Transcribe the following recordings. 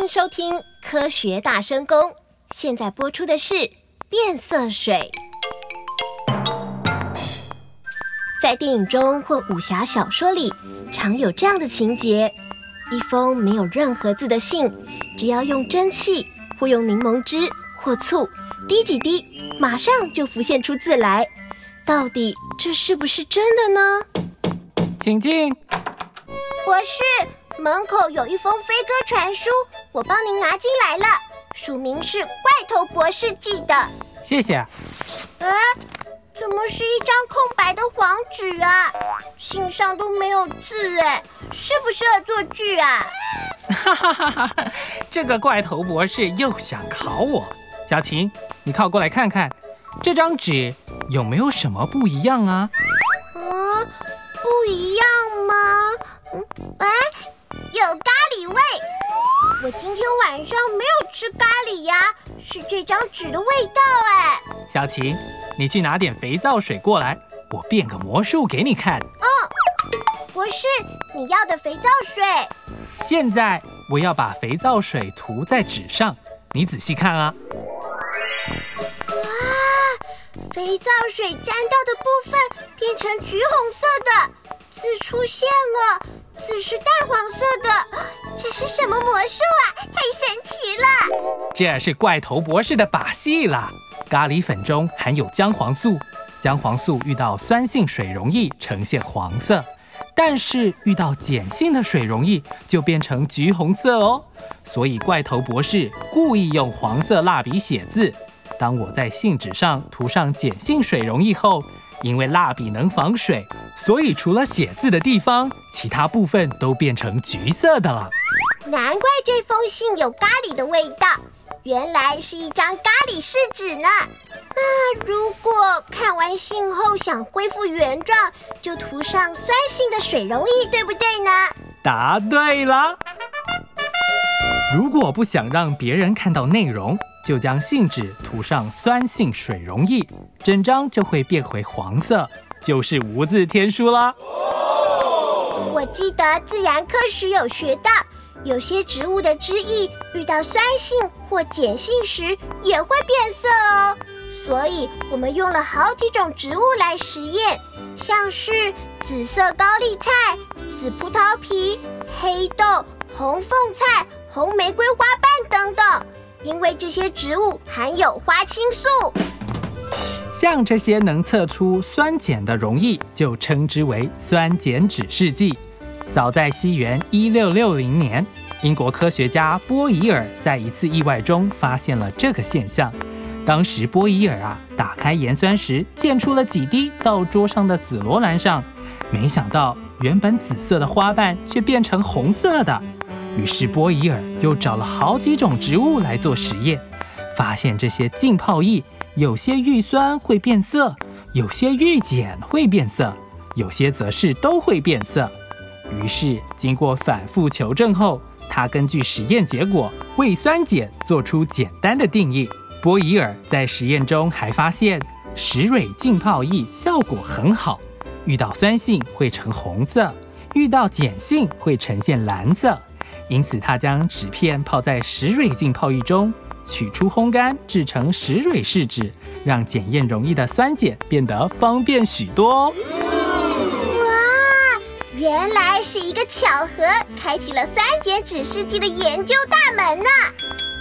迎收听《科学大声公》，现在播出的是变色水。在电影中或武侠小说里，常有这样的情节：一封没有任何字的信，只要用蒸汽或用柠檬汁或醋滴几滴，马上就浮现出字来。到底这是不是真的呢？请进。博士，门口有一封飞鸽传书，我帮您拿进来了，署名是怪头博士寄的。谢谢。哎。怎么是一张空白的黄纸啊？信上都没有字哎，是不是恶作剧啊？哈哈哈哈哈！这个怪头博士又想考我。小琴，你靠过来看看，这张纸有没有什么不一样啊？嗯，不一样吗？嗯，哎，有咖喱味。我今天晚上没有吃咖喱呀，是这张纸的味道哎。小琴。你去拿点肥皂水过来，我变个魔术给你看。嗯，博士，你要的肥皂水。现在我要把肥皂水涂在纸上，你仔细看啊。哇，肥皂水沾到的部分变成橘红色的，字出现了，字是淡黄色的，这是什么魔术啊？太神奇了！这是怪头博士的把戏了。咖喱粉中含有姜黄素，姜黄素遇到酸性水溶液呈现黄色，但是遇到碱性的水溶液就变成橘红色哦。所以怪头博士故意用黄色蜡笔写字。当我在信纸上涂上碱性水溶液后，因为蜡笔能防水，所以除了写字的地方，其他部分都变成橘色的了。难怪这封信有咖喱的味道。原来是一张咖喱试纸呢。那如果看完信后想恢复原状，就涂上酸性的水溶液，对不对呢？答对了。如果不想让别人看到内容，就将信纸涂上酸性水溶液，整张就会变回黄色，就是无字天书啦。我记得自然课时有学到。有些植物的汁液遇到酸性或碱性时也会变色哦，所以我们用了好几种植物来实验，像是紫色高丽菜、紫葡萄皮、黑豆、红凤菜、红玫瑰花瓣等等，因为这些植物含有花青素。像这些能测出酸碱的溶液，就称之为酸碱指示剂。早在西元一六六零年，英国科学家波伊尔在一次意外中发现了这个现象。当时波伊尔啊打开盐酸时，溅出了几滴到桌上的紫罗兰上，没想到原本紫色的花瓣却变成红色的。于是波伊尔又找了好几种植物来做实验，发现这些浸泡液有些遇酸会变色，有些遇碱会变色，有些则是都会变色。于是，经过反复求证后，他根据实验结果为酸碱做出简单的定义。波伊尔在实验中还发现，石蕊浸泡液效果很好，遇到酸性会呈红色，遇到碱性会呈现蓝色。因此，他将纸片泡在石蕊浸泡液中，取出烘干，制成石蕊试纸，让检验容易的酸碱变得方便许多。哇原来是一个巧合，开启了酸碱指示剂的研究大门呢。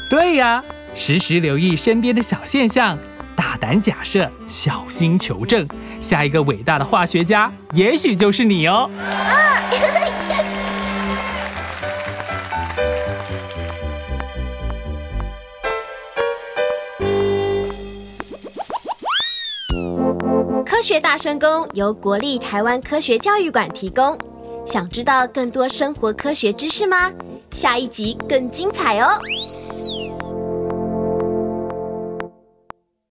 对呀，时时留意身边的小现象，大胆假设，小心求证，下一个伟大的化学家，也许就是你哦。科学大声功由国立台湾科学教育馆提供。想知道更多生活科学知识吗？下一集更精彩哦！